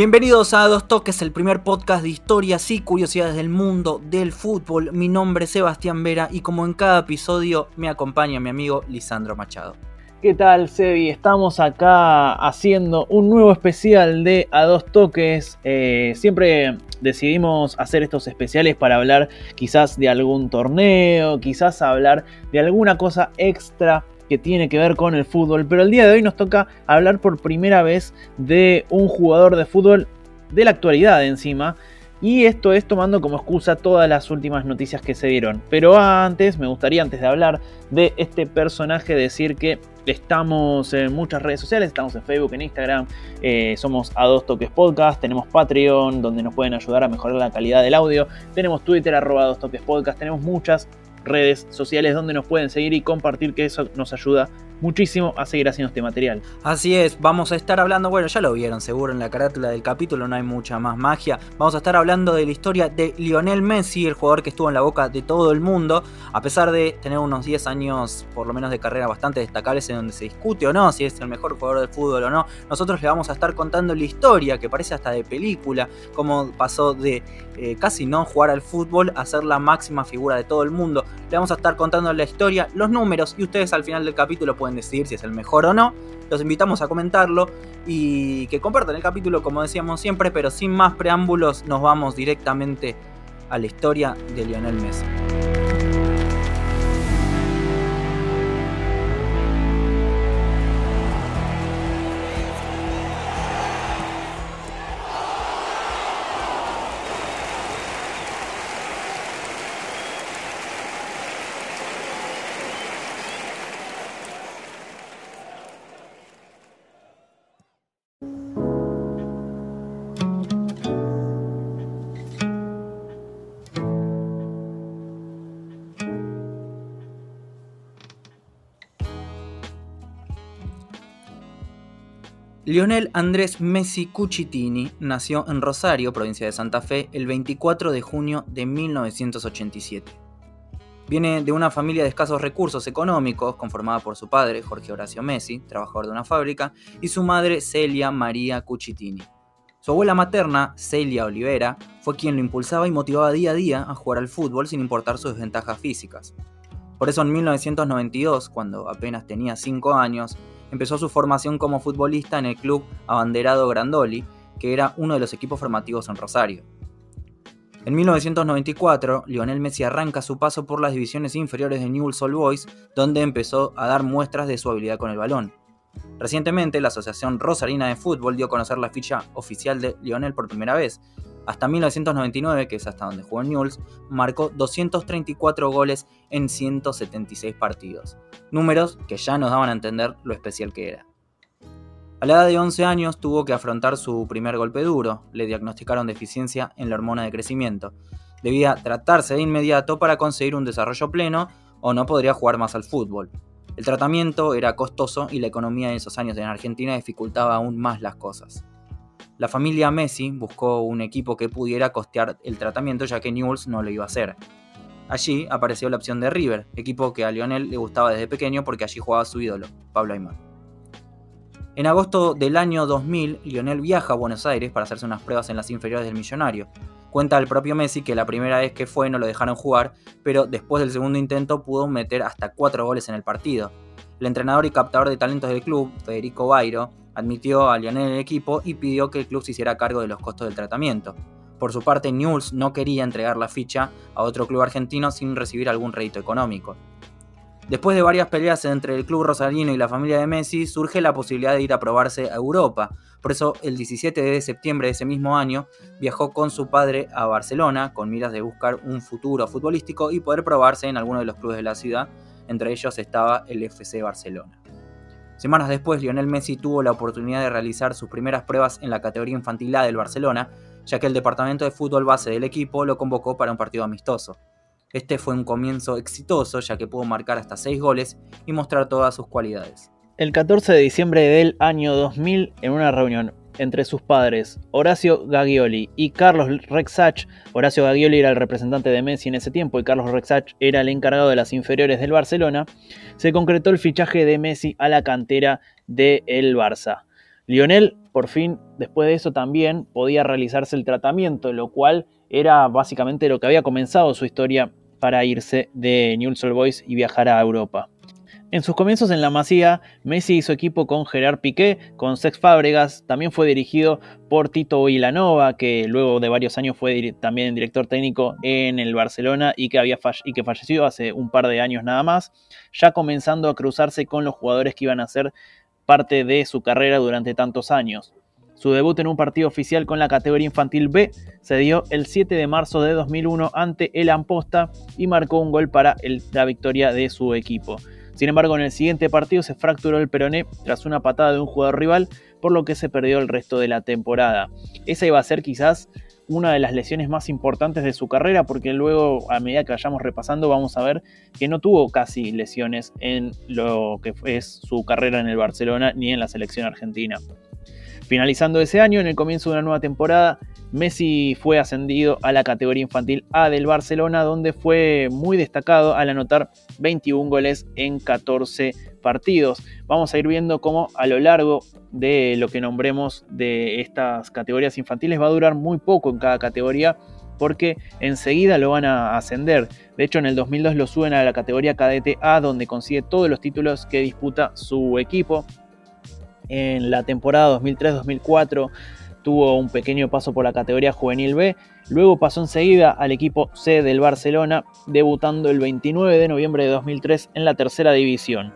Bienvenidos a Dos Toques, el primer podcast de historias y curiosidades del mundo del fútbol. Mi nombre es Sebastián Vera y como en cada episodio me acompaña mi amigo Lisandro Machado. ¿Qué tal, Sebi? Estamos acá haciendo un nuevo especial de A Dos Toques. Eh, siempre decidimos hacer estos especiales para hablar quizás de algún torneo, quizás hablar de alguna cosa extra que tiene que ver con el fútbol, pero el día de hoy nos toca hablar por primera vez de un jugador de fútbol de la actualidad encima, y esto es tomando como excusa todas las últimas noticias que se dieron. Pero antes, me gustaría, antes de hablar de este personaje, decir que estamos en muchas redes sociales, estamos en Facebook, en Instagram, eh, somos a dos toques podcast, tenemos Patreon, donde nos pueden ayudar a mejorar la calidad del audio, tenemos Twitter, arroba dos toques podcast, tenemos muchas redes sociales donde nos pueden seguir y compartir, que eso nos ayuda muchísimo a seguir haciendo este material. Así es, vamos a estar hablando, bueno, ya lo vieron seguro en la carátula del capítulo, no hay mucha más magia. Vamos a estar hablando de la historia de Lionel Messi, el jugador que estuvo en la boca de todo el mundo, a pesar de tener unos 10 años por lo menos de carrera bastante destacables en donde se discute o no si es el mejor jugador del fútbol o no. Nosotros le vamos a estar contando la historia, que parece hasta de película, cómo pasó de eh, casi no jugar al fútbol a ser la máxima figura de todo el mundo. Le vamos a estar contando la historia, los números y ustedes al final del capítulo pueden decidir si es el mejor o no. Los invitamos a comentarlo y que compartan el capítulo como decíamos siempre, pero sin más preámbulos nos vamos directamente a la historia de Lionel Messi. Lionel Andrés Messi Cucitini nació en Rosario, provincia de Santa Fe, el 24 de junio de 1987. Viene de una familia de escasos recursos económicos, conformada por su padre, Jorge Horacio Messi, trabajador de una fábrica, y su madre, Celia María Cucitini. Su abuela materna, Celia Olivera, fue quien lo impulsaba y motivaba día a día a jugar al fútbol sin importar sus desventajas físicas. Por eso en 1992, cuando apenas tenía 5 años, empezó su formación como futbolista en el club Abanderado Grandoli, que era uno de los equipos formativos en Rosario. En 1994, Lionel Messi arranca su paso por las divisiones inferiores de Newell's Old Boys, donde empezó a dar muestras de su habilidad con el balón. Recientemente, la Asociación Rosarina de Fútbol dio a conocer la ficha oficial de Lionel por primera vez, hasta 1999, que es hasta donde jugó Newell's, marcó 234 goles en 176 partidos. Números que ya nos daban a entender lo especial que era. A la edad de 11 años tuvo que afrontar su primer golpe duro, le diagnosticaron deficiencia en la hormona de crecimiento. Debía tratarse de inmediato para conseguir un desarrollo pleno o no podría jugar más al fútbol. El tratamiento era costoso y la economía en esos años en Argentina dificultaba aún más las cosas. La familia Messi buscó un equipo que pudiera costear el tratamiento ya que Newell's no lo iba a hacer. Allí apareció la opción de River, equipo que a Lionel le gustaba desde pequeño porque allí jugaba su ídolo, Pablo Aymar. En agosto del año 2000, Lionel viaja a Buenos Aires para hacerse unas pruebas en las inferiores del Millonario. Cuenta el propio Messi que la primera vez que fue no lo dejaron jugar, pero después del segundo intento pudo meter hasta 4 goles en el partido. El entrenador y captador de talentos del club, Federico Bairo, admitió a Lionel el equipo y pidió que el club se hiciera cargo de los costos del tratamiento. Por su parte, Newell's no quería entregar la ficha a otro club argentino sin recibir algún rédito económico. Después de varias peleas entre el club rosarino y la familia de Messi, surge la posibilidad de ir a probarse a Europa. Por eso, el 17 de septiembre de ese mismo año, viajó con su padre a Barcelona con miras de buscar un futuro futbolístico y poder probarse en alguno de los clubes de la ciudad. Entre ellos estaba el FC Barcelona. Semanas después, Lionel Messi tuvo la oportunidad de realizar sus primeras pruebas en la categoría infantil A del Barcelona, ya que el departamento de fútbol base del equipo lo convocó para un partido amistoso. Este fue un comienzo exitoso, ya que pudo marcar hasta 6 goles y mostrar todas sus cualidades. El 14 de diciembre del año 2000, en una reunión entre sus padres, Horacio Gagioli y Carlos Rexach. Horacio Gagioli era el representante de Messi en ese tiempo y Carlos Rexach era el encargado de las inferiores del Barcelona. Se concretó el fichaje de Messi a la cantera del el Barça. Lionel, por fin, después de eso también podía realizarse el tratamiento, lo cual era básicamente lo que había comenzado su historia para irse de Newell's Old Boys y viajar a Europa. En sus comienzos en la Masía, Messi hizo equipo con Gerard Piqué, con Sex Fábregas, también fue dirigido por Tito Vilanova, que luego de varios años fue también director técnico en el Barcelona y que, había y que falleció hace un par de años nada más, ya comenzando a cruzarse con los jugadores que iban a ser parte de su carrera durante tantos años. Su debut en un partido oficial con la categoría infantil B se dio el 7 de marzo de 2001 ante el Amposta y marcó un gol para la victoria de su equipo. Sin embargo, en el siguiente partido se fracturó el peroné tras una patada de un jugador rival, por lo que se perdió el resto de la temporada. Esa iba a ser quizás una de las lesiones más importantes de su carrera, porque luego, a medida que vayamos repasando, vamos a ver que no tuvo casi lesiones en lo que es su carrera en el Barcelona ni en la selección argentina. Finalizando ese año, en el comienzo de una nueva temporada, Messi fue ascendido a la categoría infantil A del Barcelona, donde fue muy destacado al anotar 21 goles en 14 partidos. Vamos a ir viendo cómo a lo largo de lo que nombremos de estas categorías infantiles va a durar muy poco en cada categoría porque enseguida lo van a ascender. De hecho, en el 2002 lo suben a la categoría cadete A, donde consigue todos los títulos que disputa su equipo. En la temporada 2003-2004 tuvo un pequeño paso por la categoría juvenil B, luego pasó enseguida al equipo C del Barcelona, debutando el 29 de noviembre de 2003 en la tercera división.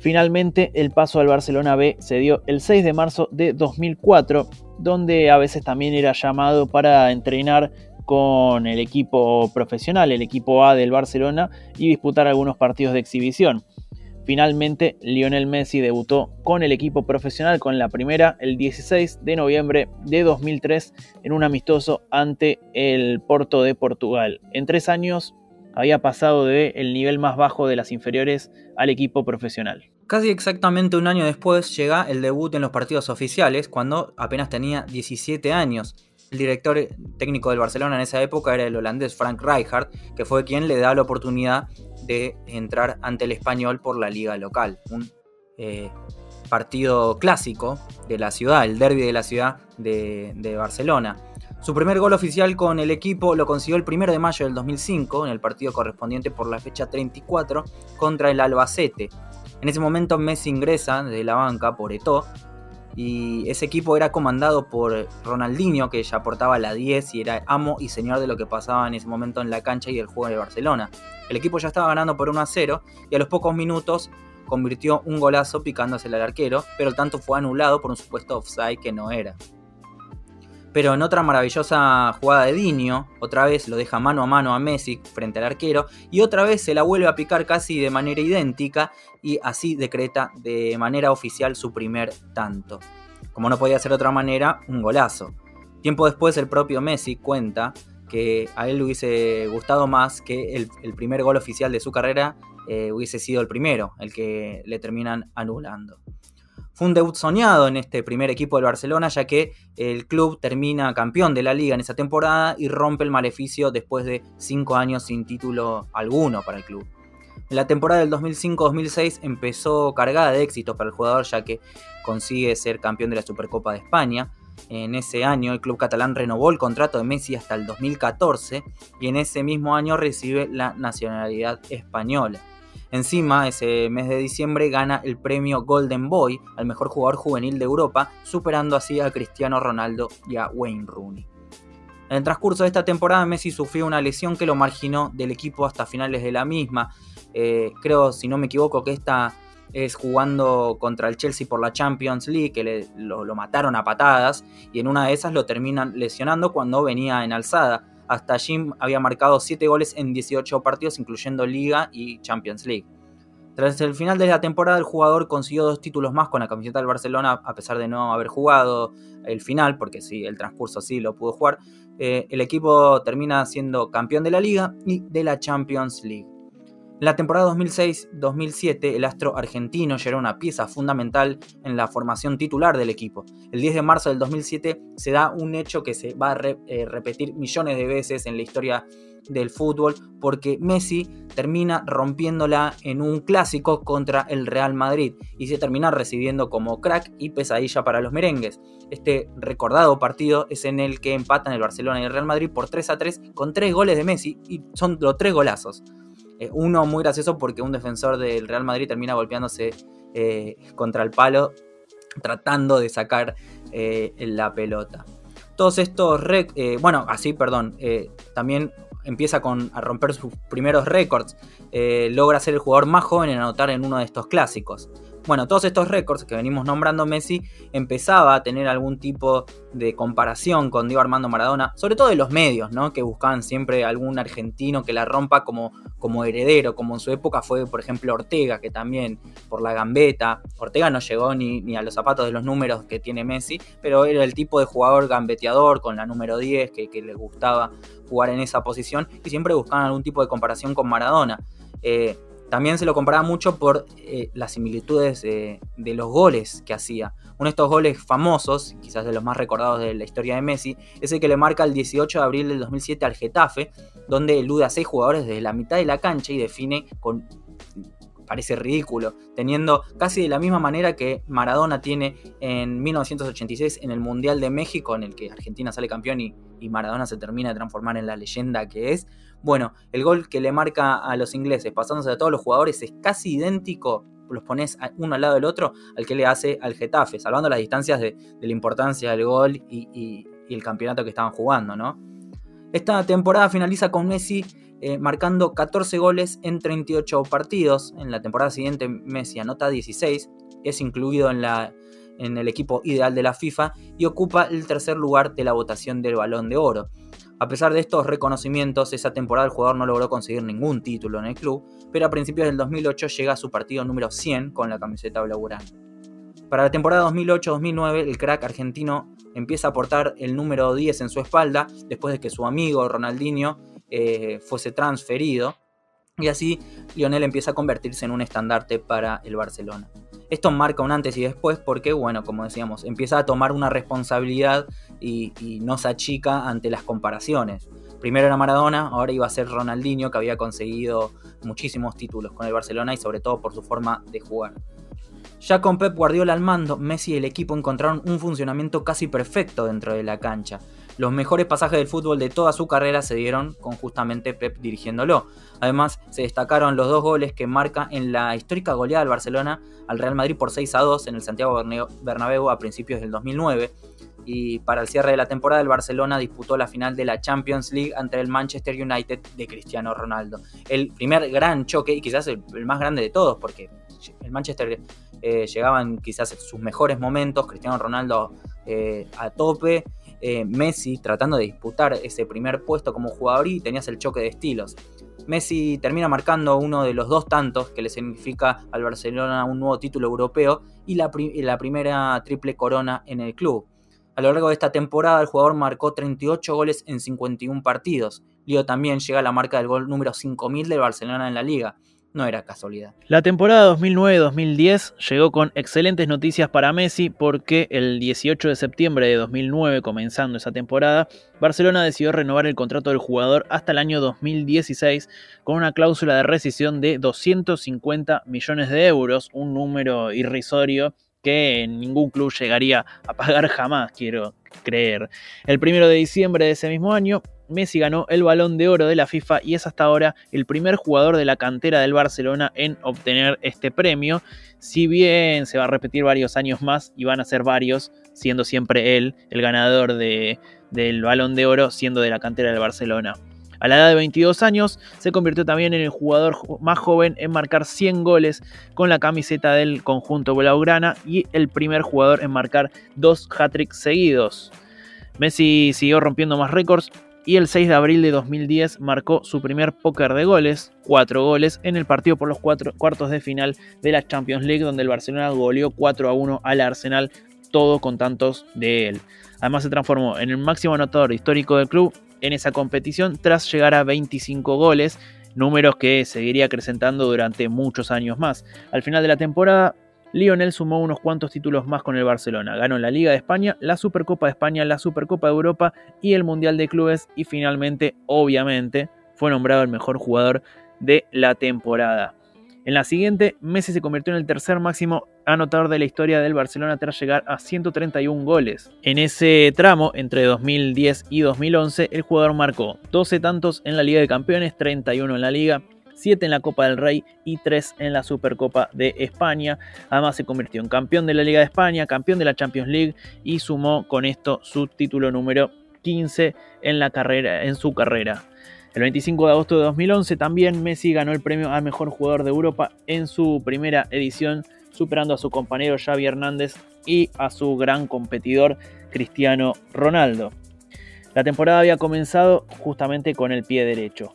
Finalmente, el paso al Barcelona B se dio el 6 de marzo de 2004, donde a veces también era llamado para entrenar con el equipo profesional, el equipo A del Barcelona, y disputar algunos partidos de exhibición. Finalmente, Lionel Messi debutó con el equipo profesional con la primera el 16 de noviembre de 2003 en un amistoso ante el Porto de Portugal. En tres años había pasado de el nivel más bajo de las inferiores al equipo profesional. Casi exactamente un año después llega el debut en los partidos oficiales, cuando apenas tenía 17 años. El director técnico del Barcelona en esa época era el holandés Frank Rijkaard, que fue quien le da la oportunidad de entrar ante el español por la liga local. Un eh, partido clásico de la ciudad, el derby de la ciudad de, Barcelona. Su primer gol oficial con el equipo lo consiguió el 1 de mayo del 2005 en el partido correspondiente por la fecha 34 contra el Albacete. En ese momento Messi ingresa de la banca por Eto y ese equipo era comandado por Ronaldinho, que ya aportaba la 10 y era amo y señor de lo que pasaba en ese momento en la cancha y el juego de Barcelona. El equipo ya estaba ganando por 1 a 0 y a los pocos minutos convirtió un golazo picándose al arquero, pero el tanto fue anulado por un supuesto offside que no era. Pero en otra maravillosa jugada de Dinio, otra vez lo deja mano a mano a Messi frente al arquero y otra vez se la vuelve a picar casi de manera idéntica y así decreta de manera oficial su primer tanto. Como no podía ser de otra manera, un golazo. Tiempo después el propio Messi cuenta que a él le hubiese gustado más que el, primer gol oficial de su carrera eh, hubiese sido el primero, el que le terminan anulando. Fue un debut soñado en este primer equipo del Barcelona, ya que el club termina campeón de la liga en esa temporada y rompe el maleficio después de cinco años sin título alguno para el club. La temporada del 2005-2006 empezó cargada de éxitos para el jugador, ya que consigue ser campeón de la Supercopa de España. En ese año el club catalán renovó el contrato de Messi hasta el 2014 y en ese mismo año recibe la nacionalidad española. Encima, ese mes de diciembre gana el premio Golden Boy al mejor jugador juvenil de Europa, superando así a Cristiano Ronaldo y a Wayne Rooney. En el transcurso de esta temporada, Messi sufrió una lesión que lo marginó del equipo hasta finales de la misma. Eh, creo, si no me equivoco, que esta es jugando contra el Chelsea por la Champions League, que lo, lo, mataron a patadas, y en una de esas lo terminan lesionando cuando venía en alzada. Hasta Jim había marcado 7 goles en 18 partidos, incluyendo Liga y Champions League. Tras el final de la temporada, el jugador consiguió dos títulos más con la camiseta del Barcelona, a pesar de no haber jugado el final, porque sí, el transcurso sí lo pudo jugar. Eh, el equipo termina siendo campeón de la Liga y de la Champions League. En la temporada 2006-2007, el astro argentino ya una pieza fundamental en la formación titular del equipo. El 10 de marzo del 2007 se da un hecho que se va a eh, repetir millones de veces en la historia del fútbol porque Messi termina rompiéndola en un clásico contra el Real Madrid y se termina recibiendo como crack y pesadilla para los merengues. Este recordado partido es en el que empatan el Barcelona y el Real Madrid por 3 a 3 con tres goles de Messi y son los tres golazos. Eh, uno muy gracioso porque un defensor del Real Madrid termina golpeándose eh, contra el palo tratando de sacar eh, la pelota. Todos estos, bueno, así, perdón, también empieza con, a romper sus primeros récords, logra ser el jugador más joven en anotar en uno de estos clásicos. Bueno, todos estos récords que venimos nombrando Messi empezaba a tener algún tipo de comparación con Diego Armando Maradona, sobre todo de los medios, ¿no? Que buscaban siempre algún argentino que la rompa como, como heredero, como en su época fue, por ejemplo, Ortega, que también por la gambeta. Ortega no llegó ni, ni a los zapatos de los números que tiene Messi, pero era el tipo de jugador gambeteador con la número 10 que, le gustaba jugar en esa posición y siempre buscaban algún tipo de comparación con Maradona. Eh, también se lo comparaba mucho por eh, las similitudes de los goles que hacía. Uno de estos goles famosos, quizás de los más recordados de la historia de Messi, es el que le marca el 18 de abril del 2007 al Getafe, donde elude a seis jugadores desde la mitad de la cancha y define con parece ridículo, teniendo casi de la misma manera que Maradona tiene en 1986 en el Mundial de México, en el que Argentina sale campeón y, Maradona se termina de transformar en la leyenda que es. Bueno, el gol que le marca a los ingleses, pasándose a todos los jugadores, es casi idéntico, los pones uno al lado del otro, al que le hace al Getafe, salvando las distancias de, la importancia del gol y, el campeonato que estaban jugando, ¿no? Esta temporada finaliza con Messi eh, marcando 14 goles en 38 partidos. En la temporada siguiente Messi anota 16, es incluido en, la, en el equipo ideal de la FIFA y ocupa el tercer lugar de la votación del balón de oro. A pesar de estos reconocimientos, esa temporada el jugador no logró conseguir ningún título en el club, pero a principios del 2008 llega a su partido número 100 con la camiseta blaugrana. Para la temporada 2008-2009, el crack argentino empieza a aportar el número 10 en su espalda, después de que su amigo Ronaldinho eh, fuese transferido. Y así Lionel empieza a convertirse en un estandarte para el Barcelona. Esto marca un antes y después porque, bueno, como decíamos, empieza a tomar una responsabilidad y, no se achica ante las comparaciones. Primero era Maradona, ahora iba a ser Ronaldinho, que había conseguido muchísimos títulos con el Barcelona y sobre todo por su forma de jugar. Ya con Pep Guardiola al mando, Messi y el equipo encontraron un funcionamiento casi perfecto dentro de la cancha. Los mejores pasajes del fútbol de toda su carrera se dieron con justamente Pep dirigiéndolo. Además, se destacaron los dos goles que marca en la histórica goleada del Barcelona al Real Madrid por 6 a 2 en el Santiago Bernabéu a principios del 2009. Y para el cierre de la temporada, el Barcelona disputó la final de la Champions League ante el Manchester United de Cristiano Ronaldo. El primer gran choque, y quizás el, más grande de todos, porque el Manchester eh, llegaba quizás sus mejores momentos, Cristiano Ronaldo eh, a tope, eh, Messi tratando de disputar ese primer puesto como jugador y tenías el choque de estilos. Messi termina marcando uno de los dos tantos que le significa al Barcelona un nuevo título europeo y la, la primera triple corona en el club. A lo largo de esta temporada el jugador marcó 38 goles en 51 partidos. Lío también llega a la marca del gol número 5000 del Barcelona en la liga no era casualidad. La temporada 2009-2010 llegó con excelentes noticias para Messi porque el 18 de septiembre de 2009, comenzando esa temporada, Barcelona decidió renovar el contrato del jugador hasta el año 2016 con una cláusula de rescisión de 250 millones de euros, un número irrisorio que ningún club llegaría a pagar jamás, quiero creer. El primero de diciembre de ese mismo año, Messi ganó el balón de oro de la FIFA y es hasta ahora el primer jugador de la cantera del Barcelona en obtener este premio. Si bien se va a repetir varios años más y van a ser varios, siendo siempre él el ganador del balón de oro, siendo de la cantera del Barcelona. A la edad de 22 años se convirtió también en el jugador más joven en marcar 100 goles con la camiseta del conjunto blaugrana y el primer jugador en marcar dos hat-tricks seguidos. Messi siguió rompiendo más récords y el 6 de abril de 2010 marcó su primer póker de goles, 4 goles, en el partido por los cuartos de final de la Champions League, donde el Barcelona goleó 4 a 1 al Arsenal, todo con tantos de él. Además se transformó en el máximo anotador histórico del club en esa competición tras llegar a 25 goles números que seguiría acrecentando durante muchos años más. Al final de la temporada, Lionel sumó unos cuantos títulos más con el Barcelona. Ganó la Liga de España, la Supercopa de España, la Supercopa de Europa y el Mundial de Clubes y finalmente, obviamente, fue nombrado el mejor jugador de la temporada. En la siguiente, Messi se convirtió en el tercer máximo anotador de la historia del Barcelona tras llegar a 131 goles. En ese tramo, entre 2010 y 2011, el jugador marcó 12 tantos en la Liga de Campeones, 31 en la Liga, 7 en la Copa del Rey y 3 en la Supercopa de España. Además se convirtió en campeón de la Liga de España, campeón de la Champions League y sumó con esto su título número 15 en, la carrera, en su carrera. El 25 de agosto de 2011 también Messi ganó el premio al mejor jugador de Europa en su primera edición, superando a su compañero Xavi Hernández y a su gran competidor Cristiano Ronaldo. La temporada había comenzado justamente con el pie derecho.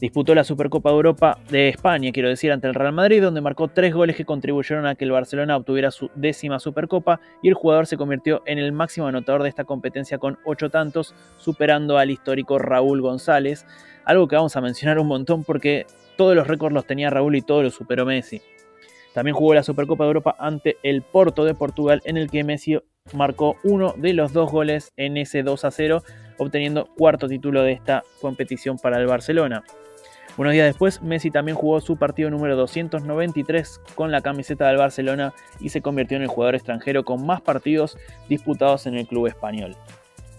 Disputó la Supercopa de Europa de España, quiero decir, ante el Real Madrid, donde marcó tres goles que contribuyeron a que el Barcelona obtuviera su décima Supercopa y el jugador se convirtió en el máximo anotador de esta competencia con ocho tantos, superando al histórico Raúl González, algo que vamos a mencionar un montón porque todos los récords los tenía Raúl y todos los superó Messi. También jugó la Supercopa de Europa ante el Porto de Portugal, en el que Messi marcó uno de los dos goles en ese 2 a 0, obteniendo cuarto título de esta competición para el Barcelona. Unos días después, Messi también jugó su partido número 293 con la camiseta del Barcelona y se convirtió en el jugador extranjero con más partidos disputados en el club español.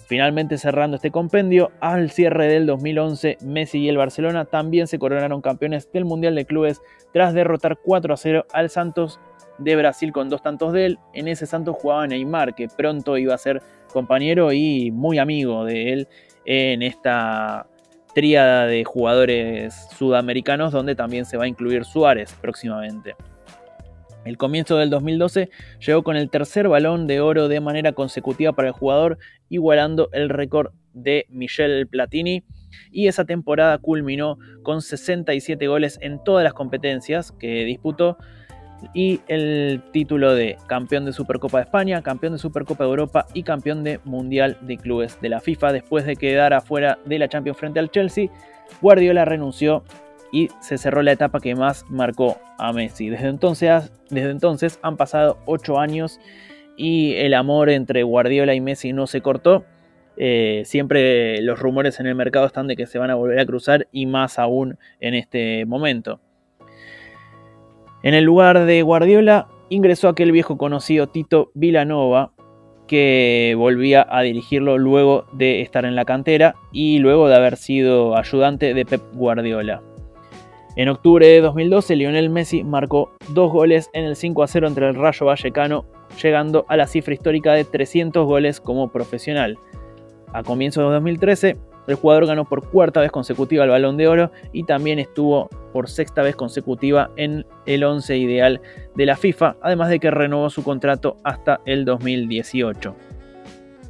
Finalmente cerrando este compendio, al cierre del 2011, Messi y el Barcelona también se coronaron campeones del Mundial de Clubes tras derrotar 4 a 0 al Santos de Brasil con dos tantos de él. En ese Santos jugaba Neymar, que pronto iba a ser compañero y muy amigo de él en esta tríada de jugadores sudamericanos donde también se va a incluir Suárez próximamente. El comienzo del 2012 llegó con el tercer balón de oro de manera consecutiva para el jugador, igualando el récord de Michel Platini, y esa temporada culminó con 67 goles en todas las competencias que disputó, y el título de campeón de Supercopa de España, campeón de Supercopa de Europa y campeón de Mundial de Clubes de la FIFA. Después de quedar afuera de la Champions frente al Chelsea, Guardiola renunció y se cerró la etapa que más marcó a Messi. Desde entonces, desde entonces han pasado 8 años y el amor entre Guardiola y Messi no se cortó. Eh, siempre los rumores en el mercado están de que se van a volver a cruzar y más aún en este momento. En el lugar de Guardiola ingresó aquel viejo conocido Tito Vilanova, que volvía a dirigirlo luego de estar en la cantera y luego de haber sido ayudante de Pep Guardiola. En octubre de 2012, Lionel Messi marcó dos goles en el 5 a 0 entre el Rayo Vallecano, llegando a la cifra histórica de 300 goles como profesional. A comienzos de 2013, el jugador ganó por cuarta vez consecutiva el Balón de Oro y también estuvo por sexta vez consecutiva en el 11 ideal de la FIFA, además de que renovó su contrato hasta el 2018.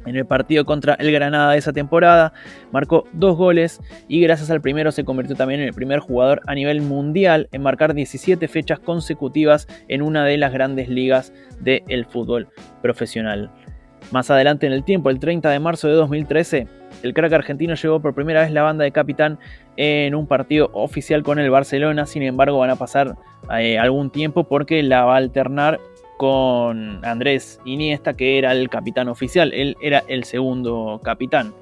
En el partido contra el Granada de esa temporada marcó dos goles y gracias al primero se convirtió también en el primer jugador a nivel mundial en marcar 17 fechas consecutivas en una de las grandes ligas del fútbol profesional. Más adelante en el tiempo, el 30 de marzo de 2013, el crack argentino llevó por primera vez la banda de capitán en un partido oficial con el Barcelona, sin embargo van a pasar eh, algún tiempo porque la va a alternar con Andrés Iniesta, que era el capitán oficial, él era el segundo capitán.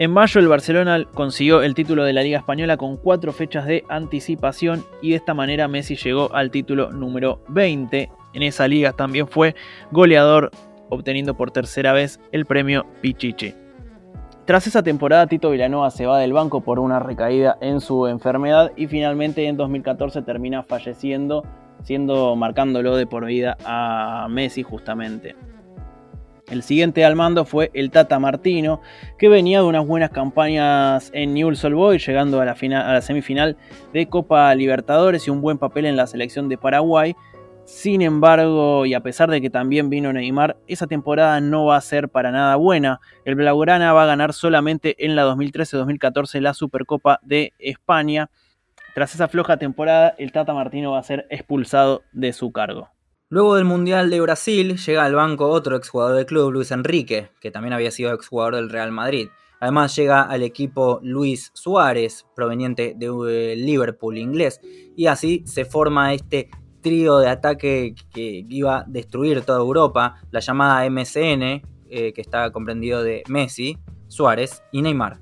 En mayo el Barcelona consiguió el título de la Liga Española con cuatro fechas de anticipación y de esta manera Messi llegó al título número 20. En esa liga también fue goleador, obteniendo por tercera vez el premio Pichichi. Tras esa temporada, Tito Villanova se va del banco por una recaída en su enfermedad y finalmente en 2014 termina falleciendo, siendo marcándolo de por vida a Messi justamente. El siguiente al mando fue el Tata Martino, que venía de unas buenas campañas en Newell's Old Boys, llegando a la, a la semifinal de Copa Libertadores y un buen papel en la selección de Paraguay, sin embargo, y a pesar de que también vino Neymar, esa temporada no va a ser para nada buena. El Blaugrana va a ganar solamente en la 2013-2014 la Supercopa de España. Tras esa floja temporada, el Tata Martino va a ser expulsado de su cargo. Luego del Mundial de Brasil, llega al banco otro exjugador del club, Luis Enrique, que también había sido exjugador del Real Madrid. Además llega al equipo Luis Suárez, proveniente de eh, Liverpool inglés, y así se forma este trío de ataque que iba a destruir toda Europa, la llamada MCN, eh, que está comprendido de Messi, Suárez y Neymar.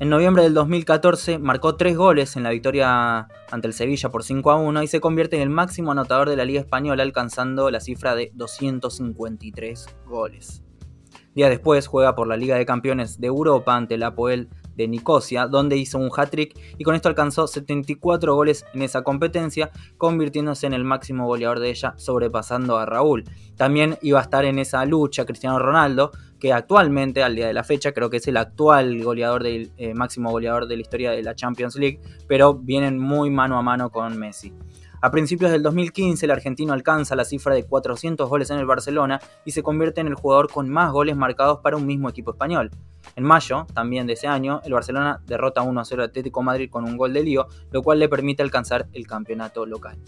En noviembre del 2014 marcó tres goles en la victoria ante el Sevilla por 5 a 1 y se convierte en el máximo anotador de la Liga Española alcanzando la cifra de 253 goles. Días después juega por la Liga de Campeones de Europa ante el Apoel de Nicosia, donde hizo un hat-trick y con esto alcanzó 74 goles en esa competencia, convirtiéndose en el máximo goleador de ella, sobrepasando a Raúl. También iba a estar en esa lucha Cristiano Ronaldo, que actualmente, al día de la fecha, creo que es el actual goleador del eh, máximo goleador de la historia de la Champions League, pero vienen muy mano a mano con Messi. A principios del 2015 el argentino alcanza la cifra de 400 goles en el Barcelona y se convierte en el jugador con más goles marcados para un mismo equipo español. En mayo, también de ese año, el Barcelona derrota 1 0 al Atlético Madrid con un gol de lío, lo cual le permite alcanzar el campeonato local.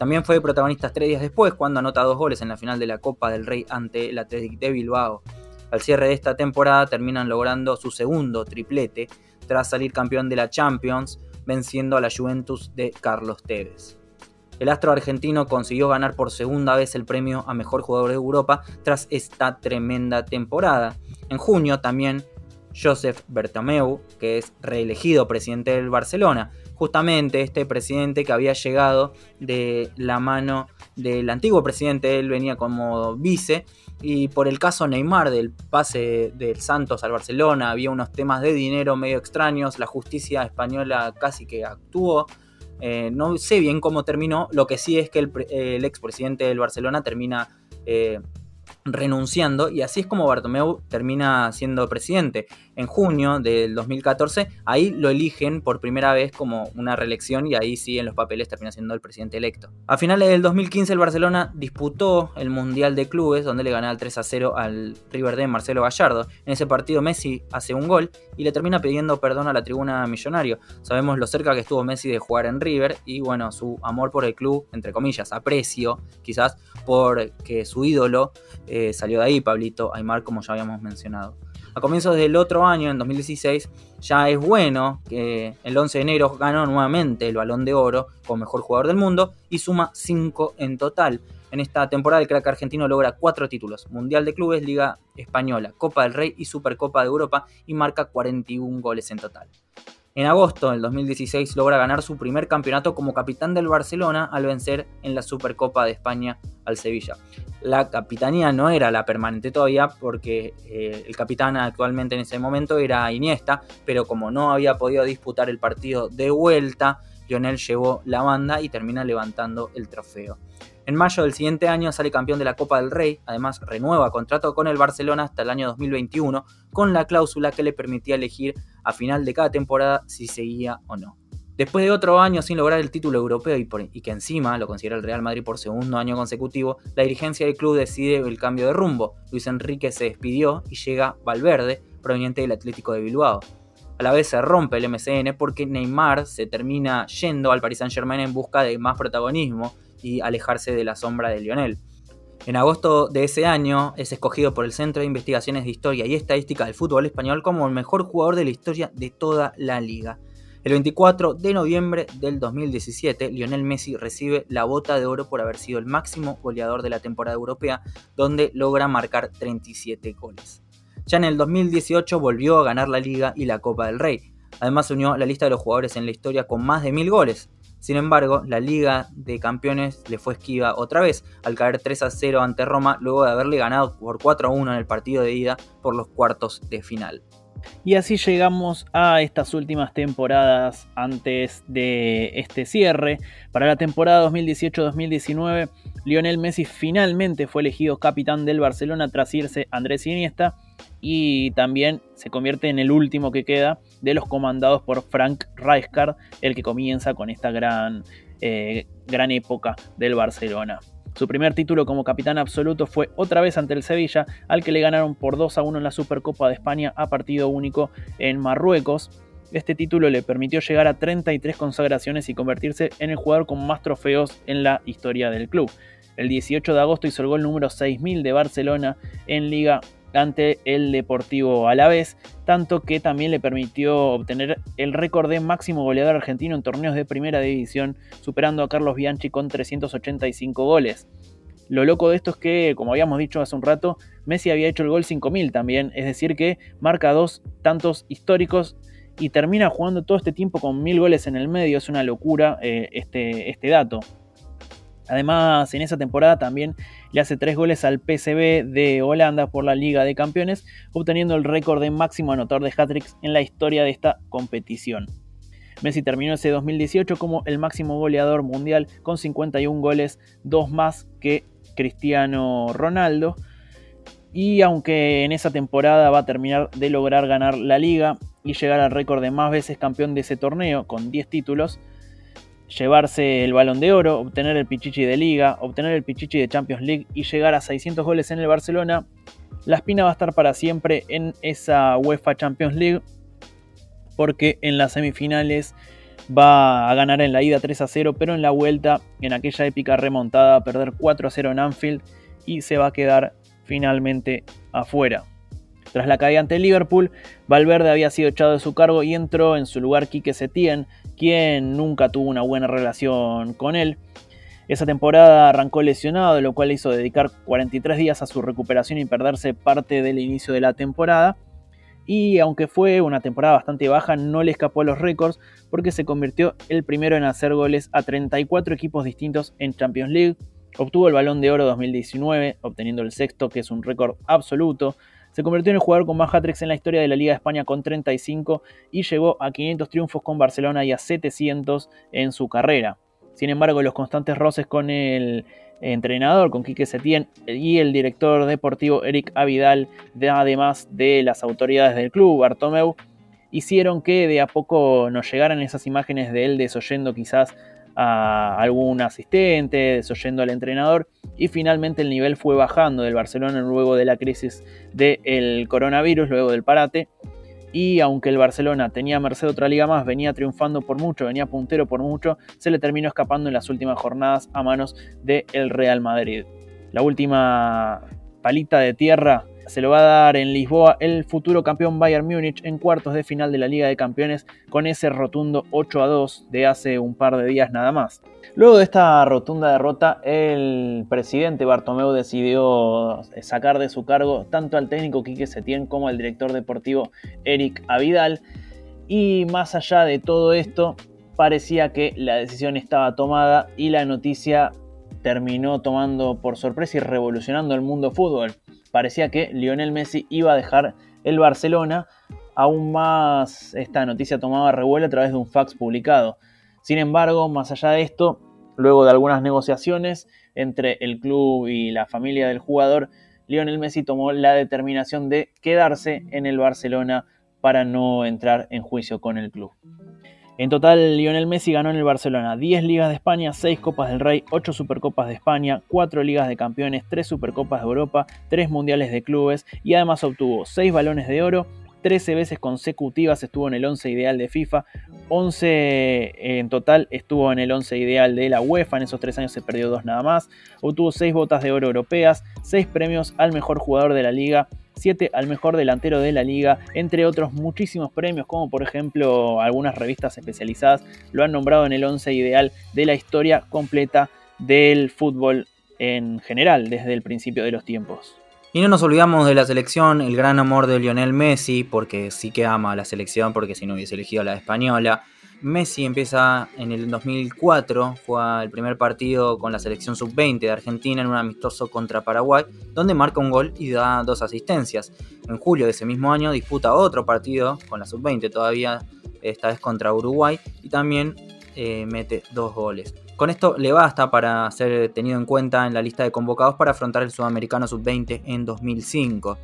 También fue protagonista tres días después cuando anota dos goles en la final de la Copa del Rey ante el Atlético de Bilbao. Al cierre de esta temporada terminan logrando su segundo triplete tras salir campeón de la Champions, venciendo a la Juventus de Carlos Tevez. El astro argentino consiguió ganar por segunda vez el premio a mejor jugador de Europa tras esta tremenda temporada. En junio también Joseph Bertomeu, que es reelegido presidente del Barcelona, justamente este presidente que había llegado de la mano del antiguo presidente, él venía como vice, y por el caso Neymar del pase del Santos al Barcelona, había unos temas de dinero medio extraños, la justicia española casi que actuó. Eh, no sé bien cómo terminó, lo que sí es que el, el expresidente del Barcelona termina eh, renunciando y así es como Bartomeu termina siendo presidente. En junio del 2014 ahí lo eligen por primera vez como una reelección y ahí sí en los papeles termina siendo el presidente electo. A finales del 2015 el Barcelona disputó el Mundial de Clubes donde le gana el 3 a 0 al River de Marcelo Gallardo. En ese partido Messi hace un gol y le termina pidiendo perdón a la tribuna millonario. Sabemos lo cerca que estuvo Messi de jugar en River y bueno, su amor por el club, entre comillas, aprecio quizás por que su ídolo eh, salió de ahí, Pablito Aymar, como ya habíamos mencionado. A comienzos del otro año, en 2016, ya es bueno que el 11 de enero ganó nuevamente el balón de oro como mejor jugador del mundo y suma 5 en total. En esta temporada el crack argentino logra 4 títulos, Mundial de Clubes, Liga Española, Copa del Rey y Supercopa de Europa y marca 41 goles en total. En agosto del 2016 logra ganar su primer campeonato como capitán del Barcelona al vencer en la Supercopa de España al Sevilla. La capitanía no era la permanente todavía porque eh, el capitán actualmente en ese momento era Iniesta, pero como no había podido disputar el partido de vuelta, Lionel llevó la banda y termina levantando el trofeo. En mayo del siguiente año sale campeón de la Copa del Rey, además renueva contrato con el Barcelona hasta el año 2021, con la cláusula que le permitía elegir a final de cada temporada si seguía o no. Después de otro año sin lograr el título europeo y, que encima lo considera el Real Madrid por segundo año consecutivo, la dirigencia del club decide el cambio de rumbo. Luis Enrique se despidió y llega Valverde, proveniente del Atlético de Bilbao. A la vez se rompe el MCN porque Neymar se termina yendo al Paris Saint Germain en busca de más protagonismo y alejarse de la sombra de Lionel. En agosto de ese año es escogido por el Centro de Investigaciones de Historia y Estadística del Fútbol Español como el mejor jugador de la historia de toda la liga. El 24 de noviembre del 2017, Lionel Messi recibe la bota de oro por haber sido el máximo goleador de la temporada europea, donde logra marcar 37 goles. Ya en el 2018 volvió a ganar la liga y la Copa del Rey. Además se unió la lista de los jugadores en la historia con más de mil goles, sin embargo, la Liga de Campeones le fue esquiva otra vez al caer 3 a 0 ante Roma luego de haberle ganado por 4 a 1 en el partido de ida por los cuartos de final. Y así llegamos a estas últimas temporadas antes de este cierre. Para la temporada 2018-2019, Lionel Messi finalmente fue elegido capitán del Barcelona tras irse Andrés Iniesta y también se convierte en el último que queda de los comandados por Frank Rijkaard, el que comienza con esta gran, eh, gran época del Barcelona. Su primer título como capitán absoluto fue otra vez ante el Sevilla, al que le ganaron por 2 a 1 en la Supercopa de España a partido único en Marruecos. Este título le permitió llegar a 33 consagraciones y convertirse en el jugador con más trofeos en la historia del club. El 18 de agosto hizo el gol número 6000 de Barcelona en Liga ante el Deportivo Alavés, tanto que también le permitió obtener el récord de máximo goleador argentino en torneos de primera división, superando a Carlos Bianchi con 385 goles. Lo loco de esto es que, como habíamos dicho hace un rato, Messi había hecho el gol 5000 también, es decir que marca dos tantos históricos y termina jugando todo este tiempo con mil goles en el medio, es una locura eh, este, este dato. Además, en esa temporada también le hace tres goles al PSV de Holanda por la Liga de Campeones, obteniendo el récord de máximo anotador de hat-tricks en la historia de esta competición. Messi terminó ese 2018 como el máximo goleador mundial con 51 goles, dos más que Cristiano Ronaldo. Y aunque en esa temporada va a terminar de lograr ganar la liga y llegar al récord de más veces campeón de ese torneo con 10 títulos, llevarse el balón de oro, obtener el Pichichi de Liga, obtener el Pichichi de Champions League y llegar a 600 goles en el Barcelona, la espina va a estar para siempre en esa UEFA Champions League porque en las semifinales va a ganar en la ida 3 a 0, pero en la vuelta, en aquella épica remontada, a perder 4 a 0 en Anfield y se va a quedar finalmente afuera. Tras la caída ante Liverpool, Valverde había sido echado de su cargo y entró en su lugar Quique Setién, quien nunca tuvo una buena relación con él. Esa temporada arrancó lesionado, lo cual hizo dedicar 43 días a su recuperación y perderse parte del inicio de la temporada. Y aunque fue una temporada bastante baja, no le escapó a los récords porque se convirtió el primero en hacer goles a 34 equipos distintos en Champions League. Obtuvo el Balón de Oro 2019, obteniendo el sexto, que es un récord absoluto. Se convirtió en el jugador con más hat-tricks en la historia de la Liga de España con 35 y llegó a 500 triunfos con Barcelona y a 700 en su carrera. Sin embargo, los constantes roces con el entrenador, con Quique Setién y el director deportivo Eric Avidal, además de las autoridades del club, Bartomeu, hicieron que de a poco nos llegaran esas imágenes de él desoyendo quizás a algún asistente, desoyendo al entrenador y finalmente el nivel fue bajando del Barcelona luego de la crisis del coronavirus, luego del parate. Y aunque el Barcelona tenía merced otra liga más, venía triunfando por mucho, venía puntero por mucho, se le terminó escapando en las últimas jornadas a manos del Real Madrid. La última palita de tierra se lo va a dar en Lisboa el futuro campeón Bayern Múnich en cuartos de final de la Liga de Campeones con ese rotundo 8 a 2 de hace un par de días nada más. Luego de esta rotunda derrota, el presidente Bartomeu decidió sacar de su cargo tanto al técnico Quique Setién como al director deportivo Eric Avidal. Y más allá de todo esto, parecía que la decisión estaba tomada y la noticia terminó tomando por sorpresa y revolucionando el mundo fútbol parecía que Lionel Messi iba a dejar el Barcelona. Aún más esta noticia tomaba revuelo a través de un fax publicado. Sin embargo, más allá de esto, luego de algunas negociaciones entre el club y la familia del jugador, Lionel Messi tomó la determinación de quedarse en el Barcelona para no entrar en juicio con el club. En total, Lionel Messi ganó en el Barcelona 10 Ligas de España, 6 Copas del Rey, 8 Supercopas de España, 4 Ligas de Campeones, 3 Supercopas de Europa, 3 Mundiales de Clubes y además obtuvo 6 balones de oro, 13 veces consecutivas estuvo en el 11 ideal de FIFA, 11 en total estuvo en el 11 ideal de la UEFA, en esos 3 años se perdió 2 nada más, obtuvo 6 botas de oro europeas, 6 premios al mejor jugador de la liga, 7 al mejor delantero de la liga, entre otros muchísimos premios, como por ejemplo algunas revistas especializadas lo han nombrado en el 11 ideal de la historia completa del fútbol en general, desde el principio de los tiempos. Y no nos olvidamos de la selección, el gran amor de Lionel Messi, porque sí que ama a la selección, porque si no hubiese elegido a la española. Messi empieza en el 2004, fue el primer partido con la selección sub-20 de Argentina en un amistoso contra Paraguay, donde marca un gol y da dos asistencias. En julio de ese mismo año disputa otro partido con la sub-20 todavía, esta vez contra Uruguay, y también eh, mete dos goles. Con esto le basta para ser tenido en cuenta en la lista de convocados para afrontar el Sudamericano sub-20 en 2005.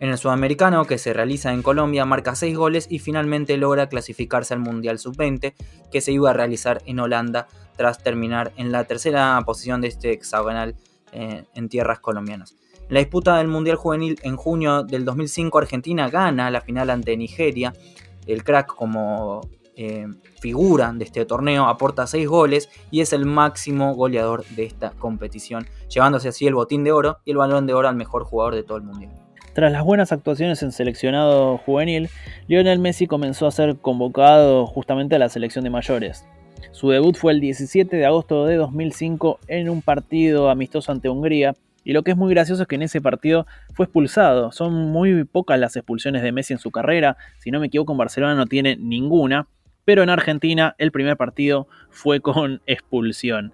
En el sudamericano, que se realiza en Colombia, marca 6 goles y finalmente logra clasificarse al Mundial Sub-20, que se iba a realizar en Holanda tras terminar en la tercera posición de este hexagonal eh, en tierras colombianas. En la disputa del Mundial Juvenil en junio del 2005, Argentina gana la final ante Nigeria. El crack como eh, figura de este torneo aporta 6 goles y es el máximo goleador de esta competición, llevándose así el botín de oro y el balón de oro al mejor jugador de todo el mundial. Tras las buenas actuaciones en seleccionado juvenil, Lionel Messi comenzó a ser convocado justamente a la selección de mayores. Su debut fue el 17 de agosto de 2005 en un partido amistoso ante Hungría, y lo que es muy gracioso es que en ese partido fue expulsado. Son muy pocas las expulsiones de Messi en su carrera, si no me equivoco en Barcelona no tiene ninguna, pero en Argentina el primer partido fue con expulsión.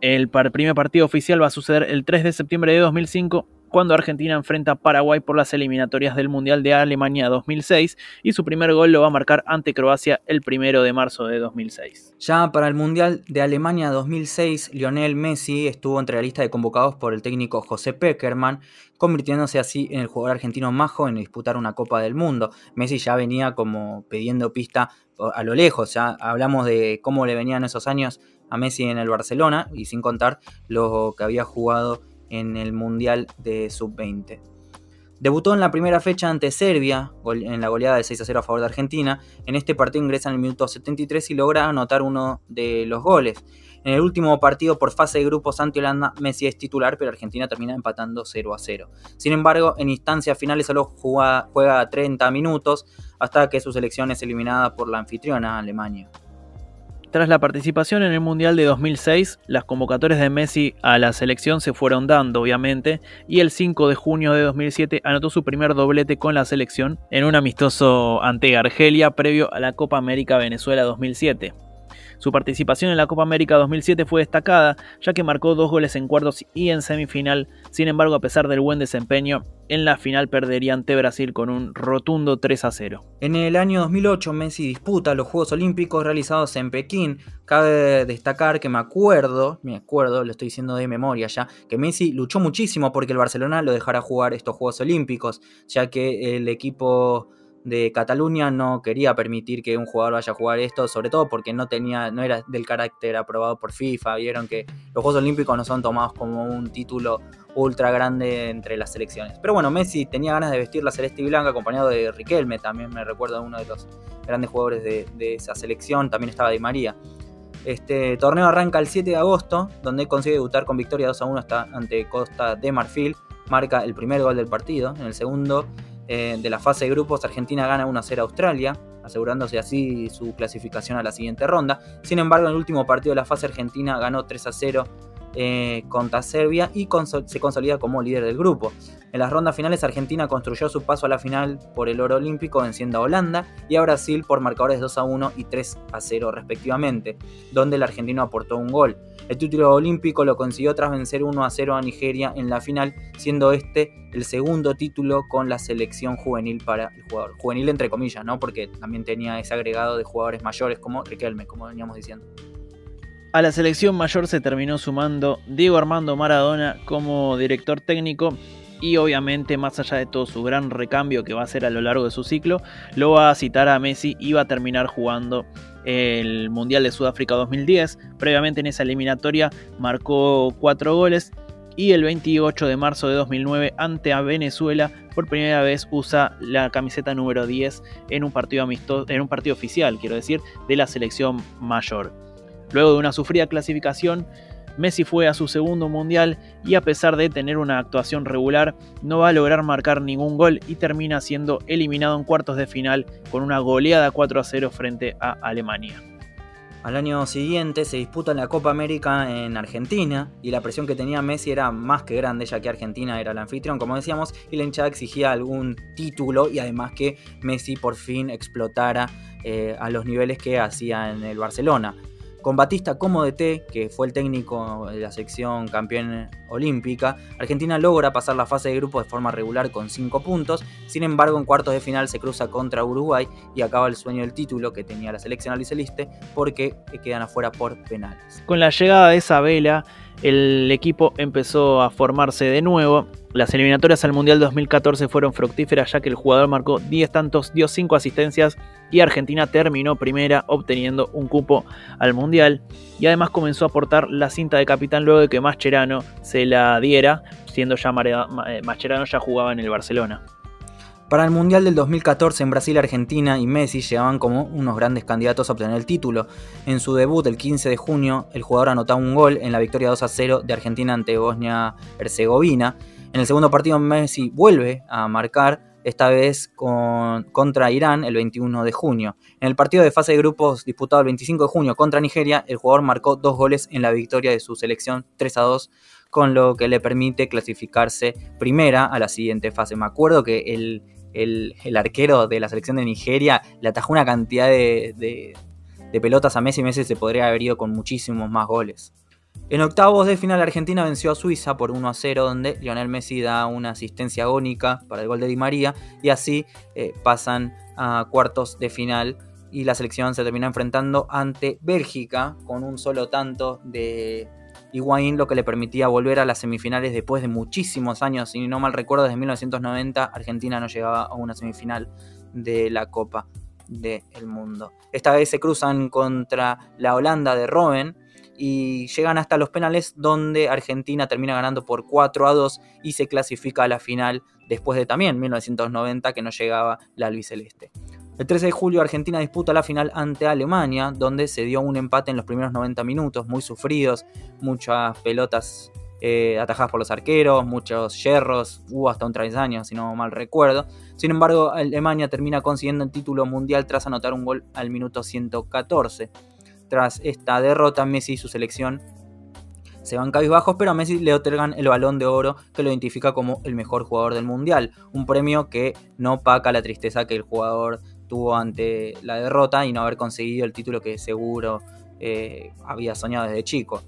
El primer partido oficial va a suceder el 3 de septiembre de 2005 cuando Argentina enfrenta a Paraguay por las eliminatorias del Mundial de Alemania 2006 y su primer gol lo va a marcar ante Croacia el 1 de marzo de 2006. Ya para el Mundial de Alemania 2006, Lionel Messi estuvo entre la lista de convocados por el técnico José Peckerman, convirtiéndose así en el jugador argentino más joven en disputar una Copa del Mundo. Messi ya venía como pidiendo pista a lo lejos, ya hablamos de cómo le venían esos años a Messi en el Barcelona y sin contar lo que había jugado en el Mundial de Sub-20. Debutó en la primera fecha ante Serbia, en la goleada de 6 a 0 a favor de Argentina. En este partido ingresa en el minuto 73 y logra anotar uno de los goles. En el último partido por fase de grupos ante Holanda, Messi es titular, pero Argentina termina empatando 0 a 0. Sin embargo, en instancias finales solo juega, juega 30 minutos hasta que su selección es eliminada por la anfitriona Alemania. Tras la participación en el Mundial de 2006, las convocatorias de Messi a la selección se fueron dando, obviamente, y el 5 de junio de 2007 anotó su primer doblete con la selección en un amistoso ante Argelia previo a la Copa América Venezuela 2007. Su participación en la Copa América 2007 fue destacada, ya que marcó dos goles en cuartos y en semifinal. Sin embargo, a pesar del buen desempeño, en la final perdería ante Brasil con un rotundo 3 a 0. En el año 2008 Messi disputa los Juegos Olímpicos realizados en Pekín. Cabe destacar que me acuerdo, me acuerdo, lo estoy diciendo de memoria ya, que Messi luchó muchísimo porque el Barcelona lo dejara jugar estos Juegos Olímpicos, ya que el equipo de Cataluña no quería permitir que un jugador vaya a jugar esto, sobre todo porque no tenía, no era del carácter aprobado por FIFA. Vieron que los Juegos Olímpicos no son tomados como un título ultra grande entre las selecciones. Pero bueno, Messi tenía ganas de vestir la celeste y blanca, acompañado de Riquelme, también me recuerda uno de los grandes jugadores de, esa selección, también estaba Di María. Este torneo arranca el 7 de agosto, donde consigue debutar con victoria 2 a 1 hasta ante Costa de Marfil, marca el primer gol del partido, en el segundo eh, de la fase de grupos, Argentina gana 1-0 a Australia, asegurándose así su clasificación a la siguiente ronda. Sin embargo, en el último partido de la fase, Argentina ganó 3-0 eh, contra Serbia y se consolida como líder del grupo. En las rondas finales, Argentina construyó su paso a la final por el oro olímpico, venciendo a Holanda y a Brasil por marcadores 2 1 y 3 0 respectivamente, donde el argentino aportó un gol. El título olímpico lo consiguió tras vencer 1 a 0 a Nigeria en la final, siendo este el segundo título con la selección juvenil para el jugador. Juvenil entre comillas, ¿no? Porque también tenía ese agregado de jugadores mayores como Riquelme, como veníamos diciendo. A la selección mayor se terminó sumando Diego Armando Maradona como director técnico y obviamente más allá de todo su gran recambio que va a hacer a lo largo de su ciclo, lo va a citar a Messi y va a terminar jugando el Mundial de Sudáfrica 2010. Previamente en esa eliminatoria marcó cuatro goles y el 28 de marzo de 2009 ante Venezuela por primera vez usa la camiseta número 10 en un partido amistoso, en un partido oficial, quiero decir, de la selección mayor. Luego de una sufrida clasificación, Messi fue a su segundo mundial y a pesar de tener una actuación regular, no va a lograr marcar ningún gol y termina siendo eliminado en cuartos de final con una goleada 4 a 0 frente a Alemania. Al año siguiente se disputa la Copa América en Argentina y la presión que tenía Messi era más que grande ya que Argentina era el anfitrión como decíamos y la hinchada exigía algún título y además que Messi por fin explotara eh, a los niveles que hacía en el Barcelona. Con Batista como DT, que fue el técnico de la sección campeón olímpica, Argentina logra pasar la fase de grupo de forma regular con 5 puntos, sin embargo en cuartos de final se cruza contra Uruguay y acaba el sueño del título que tenía la selección albiceleste porque quedan afuera por penales. Con la llegada de esa vela, el equipo empezó a formarse de nuevo las eliminatorias al Mundial 2014 fueron fructíferas ya que el jugador marcó 10 tantos, dio 5 asistencias y Argentina terminó primera obteniendo un cupo al Mundial y además comenzó a aportar la cinta de capitán luego de que Mascherano se la diera, siendo ya eh, Mascherano ya jugaba en el Barcelona. Para el Mundial del 2014 en Brasil, Argentina y Messi llegaban como unos grandes candidatos a obtener el título. En su debut el 15 de junio, el jugador anotó un gol en la victoria 2 a 0 de Argentina ante Bosnia-Herzegovina En el segundo partido Messi vuelve a marcar esta vez con, contra Irán el 21 de junio. En el partido de fase de grupos disputado el 25 de junio contra Nigeria, el jugador marcó dos goles en la victoria de su selección 3 a 2, con lo que le permite clasificarse primera a la siguiente fase. Me acuerdo que el, el, arquero de la selección de Nigeria le atajó una cantidad de, pelotas a Messi y Messi se podría haber ido con muchísimos más goles. En octavos de final Argentina venció a Suiza por 1 a 0 donde Lionel Messi da una asistencia agónica para el gol de Di María y así eh, pasan a cuartos de final y la selección se termina enfrentando ante Bélgica con un solo tanto de Higuaín, lo que le permitía volver a las semifinales después de muchísimos años. Si no mal recuerdo, desde 1990 Argentina no llegaba a una semifinal de la Copa del Mundo. Esta vez se cruzan contra la Holanda de Robben y llegan hasta los penales donde Argentina termina ganando por 4 a 2 y se clasifica a la final después de también 1990 que no llegaba la albiceleste. El 13 de julio Argentina disputa la final ante Alemania, donde se dio un empate en los primeros 90 minutos, muy sufridos, muchas pelotas eh, atajadas por los arqueros, muchos yerros, hubo hasta un travesaño, si no mal recuerdo. Sin embargo, Alemania termina consiguiendo el título mundial tras anotar un gol al minuto 114. Tras esta derrota, Messi y su selección se van cabizbajos, pero a Messi le otorgan el balón de oro que lo identifica como el mejor jugador del mundial. Un premio que no paca la tristeza que el jugador tuvo ante la derrota y no haber conseguido el título que seguro eh, había soñado desde chico.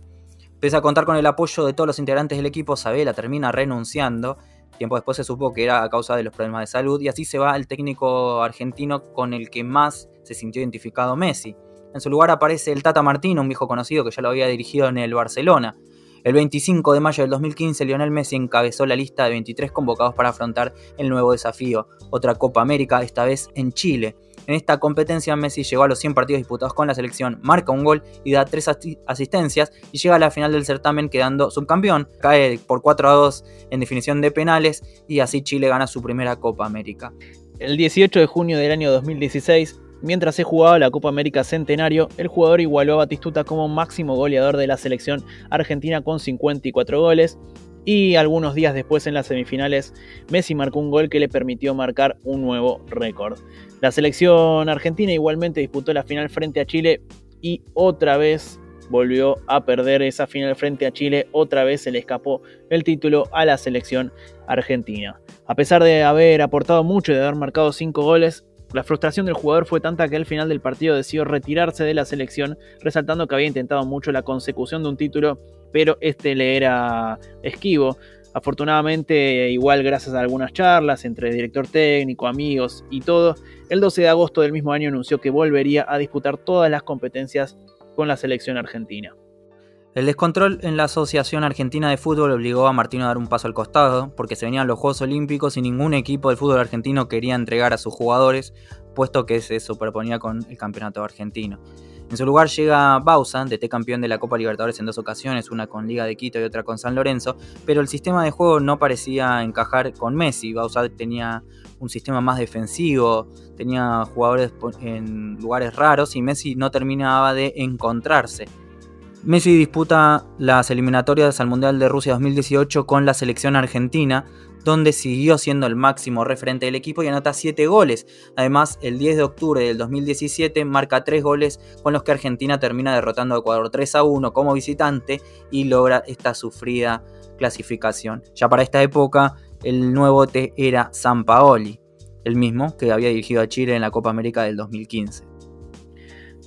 Pese a contar con el apoyo de todos los integrantes del equipo, Sabela termina renunciando. Tiempo después se supo que era a causa de los problemas de salud y así se va el técnico argentino con el que más se sintió identificado Messi. En su lugar aparece el Tata Martino, un viejo conocido que ya lo había dirigido en el Barcelona. El 25 de mayo del 2015, Lionel Messi encabezó la lista de 23 convocados para afrontar el nuevo desafío, otra Copa América, esta vez en Chile. En esta competencia Messi llegó a los 100 partidos disputados con la selección, marca un gol y da 3 asistencias y llega a la final del certamen quedando subcampeón. Cae por 4 a 2 en definición de penales y así Chile gana su primera Copa América. El 18 de junio del año 2016, Mientras se jugaba la Copa América Centenario, el jugador igualó a Batistuta como máximo goleador de la selección argentina con 54 goles. Y algunos días después en las semifinales, Messi marcó un gol que le permitió marcar un nuevo récord. La selección argentina igualmente disputó la final frente a Chile y otra vez volvió a perder esa final frente a Chile, otra vez se le escapó el título a la selección argentina. A pesar de haber aportado mucho y de haber marcado 5 goles, la frustración del jugador fue tanta que al final del partido decidió retirarse de la selección, resaltando que había intentado mucho la consecución de un título, pero este le era esquivo. Afortunadamente, igual gracias a algunas charlas entre director técnico, amigos y todo, el 12 de agosto del mismo año anunció que volvería a disputar todas las competencias con la selección argentina. El descontrol en la Asociación Argentina de Fútbol obligó a Martino a dar un paso al costado, porque se venían los Juegos Olímpicos y ningún equipo del fútbol argentino quería entregar a sus jugadores, puesto que se superponía con el campeonato argentino. En su lugar llega Bausa, DT campeón de la Copa Libertadores en dos ocasiones, una con Liga de Quito y otra con San Lorenzo, pero el sistema de juego no parecía encajar con Messi. Bausa tenía un sistema más defensivo, tenía jugadores en lugares raros y Messi no terminaba de encontrarse. Messi disputa las eliminatorias al Mundial de Rusia 2018 con la selección argentina, donde siguió siendo el máximo referente del equipo y anota 7 goles. Además, el 10 de octubre del 2017 marca 3 goles con los que Argentina termina derrotando a Ecuador 3 a 1 como visitante y logra esta sufrida clasificación. Ya para esta época, el nuevo T era San Paoli, el mismo que había dirigido a Chile en la Copa América del 2015.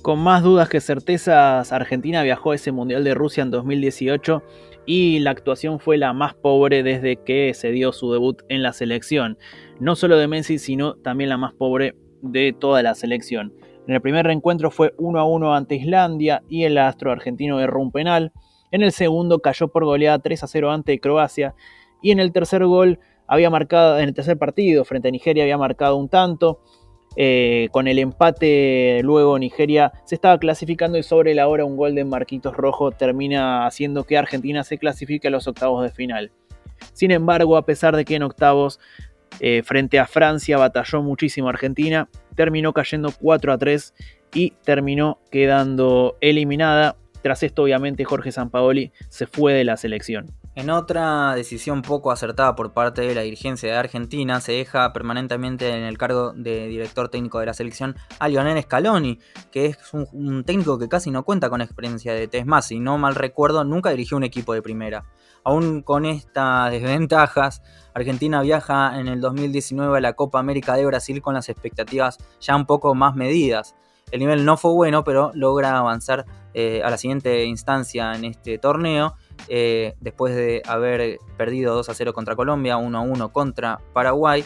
Con más dudas que certezas, Argentina viajó a ese Mundial de Rusia en 2018 y la actuación fue la más pobre desde que se dio su debut en la selección. No solo de Messi, sino también la más pobre de toda la selección. En el primer reencuentro fue 1 a 1 ante Islandia y el astro argentino erró un penal. En el segundo cayó por goleada 3 a 0 ante Croacia. Y en el tercer gol había marcado, en el tercer partido frente a Nigeria había marcado un tanto. Eh, con el empate luego Nigeria se estaba clasificando y sobre la hora un gol de Marquitos Rojo termina haciendo que Argentina se clasifique a los octavos de final. Sin embargo, a pesar de que en octavos eh, frente a Francia batalló muchísimo Argentina, terminó cayendo 4 a 3 y terminó quedando eliminada. Tras esto, obviamente, Jorge Sampaoli se fue de la selección. En otra decisión poco acertada por parte de la dirigencia de Argentina, se deja permanentemente en el cargo de director técnico de la selección a Lionel Scaloni, que es un, técnico que casi no cuenta con experiencia de Es más, si no mal recuerdo, nunca dirigió un equipo de primera. Aún con estas desventajas, Argentina viaja en el 2019 a la Copa América de Brasil con las expectativas ya un poco más medidas. El nivel no fue bueno, pero logra avanzar eh, a la siguiente instancia en este torneo eh, después de haber perdido 2 a 0 contra Colombia, 1 a 1 contra Paraguay,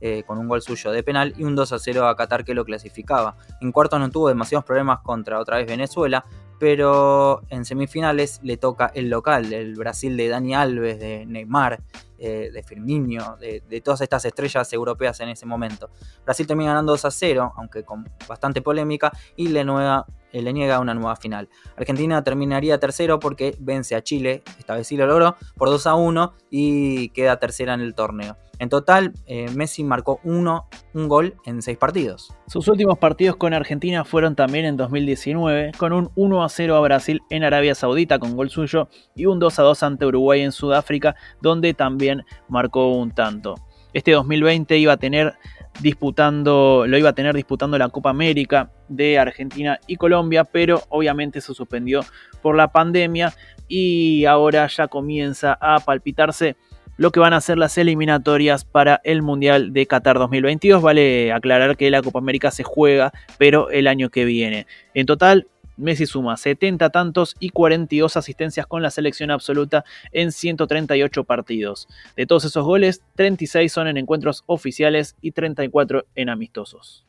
eh, con un gol suyo de penal y un 2 a 0 a Qatar que lo clasificaba. En cuartos no tuvo demasiados problemas contra otra vez Venezuela, pero en semifinales le toca el local, el Brasil de Dani Alves, de Neymar, eh, de Firmino, de, todas estas estrellas europeas en ese momento. Brasil termina ganando 2 a 0, aunque con bastante polémica, y le, eh, le niega una nueva final. Argentina terminaría tercero porque vence a Chile, esta vez sí lo logró, por 2 a 1 y queda tercera en el torneo. En total, eh, Messi marcó uno, un gol en seis partidos. Sus últimos partidos con Argentina fueron también en 2019, con un 1 a 0 a Brasil en Arabia Saudita con gol suyo y un 2 a 2 ante Uruguay en Sudáfrica, donde también marcó un tanto. Este 2020 iba a tener disputando, lo iba a tener disputando la Copa América de Argentina y Colombia, pero obviamente se suspendió por la pandemia y ahora ya comienza a palpitarse lo que van a ser las eliminatorias para el Mundial de Qatar 2022. Vale aclarar que la Copa América se juega, pero el año que viene. En total, Messi suma 70 tantos y 42 asistencias con la selección absoluta en 138 partidos. De todos esos goles, 36 son en encuentros oficiales y 34 en amistosos.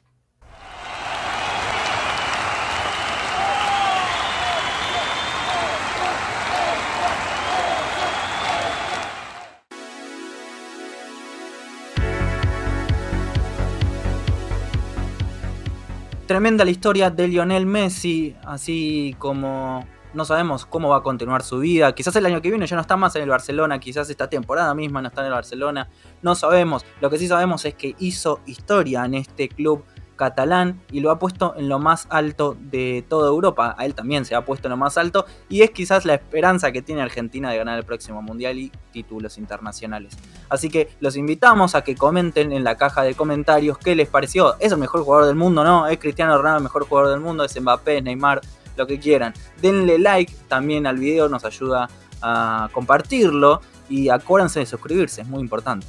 Tremenda la historia de Lionel Messi, así como no sabemos cómo va a continuar su vida. Quizás el año que viene ya no está más en el Barcelona, quizás esta temporada misma no está en el Barcelona, no sabemos. Lo que sí sabemos es que hizo historia en este club catalán y lo ha puesto en lo más alto de toda Europa. A él también se ha puesto en lo más alto y es quizás la esperanza que tiene Argentina de ganar el próximo Mundial y títulos internacionales. Así que los invitamos a que comenten en la caja de comentarios qué les pareció. ¿Es el mejor jugador del mundo? No, es Cristiano Ronaldo el mejor jugador del mundo, es Mbappé, Neymar, lo que quieran. Denle like también al video, nos ayuda a compartirlo y acuérdense de suscribirse, es muy importante.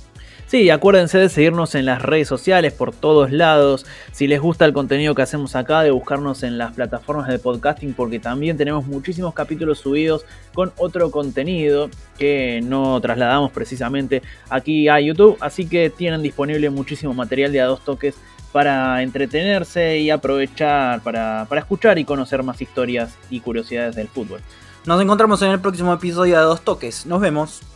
Sí, acuérdense de seguirnos en las redes sociales por todos lados. Si les gusta el contenido que hacemos acá, de buscarnos en las plataformas de podcasting, porque también tenemos muchísimos capítulos subidos con otro contenido que no trasladamos precisamente aquí a YouTube. Así que tienen disponible muchísimo material de a dos toques para entretenerse y aprovechar para, para escuchar y conocer más historias y curiosidades del fútbol. Nos encontramos en el próximo episodio de dos toques. Nos vemos.